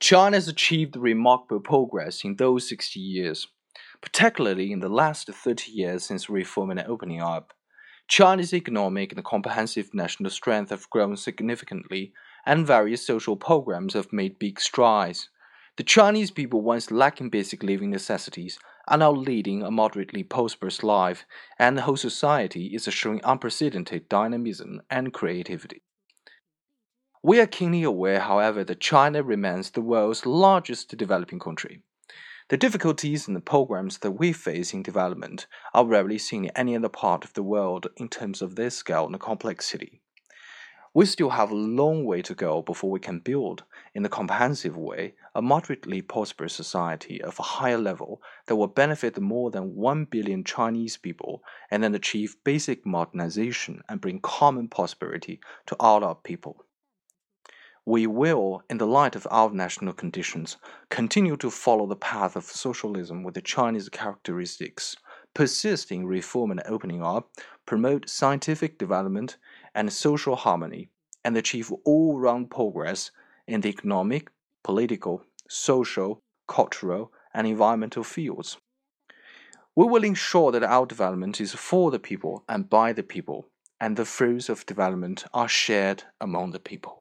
China has achieved remarkable progress in those 60 years, particularly in the last 30 years since reform and opening up. China's economic and comprehensive national strength have grown significantly, and various social programs have made big strides. The Chinese people, once lacking basic living necessities, are now leading a moderately prosperous life, and the whole society is showing unprecedented dynamism and creativity. We are keenly aware, however, that China remains the world's largest developing country. The difficulties and the programs that we face in development are rarely seen in any other part of the world in terms of their scale and complexity. We still have a long way to go before we can build, in a comprehensive way, a moderately prosperous society of a higher level that will benefit more than 1 billion Chinese people and then achieve basic modernization and bring common prosperity to all our people. We will, in the light of our national conditions, continue to follow the path of socialism with the Chinese characteristics, persist in reform and opening up, promote scientific development and social harmony, and achieve all round progress in the economic, political, social, cultural, and environmental fields. We will ensure that our development is for the people and by the people, and the fruits of development are shared among the people.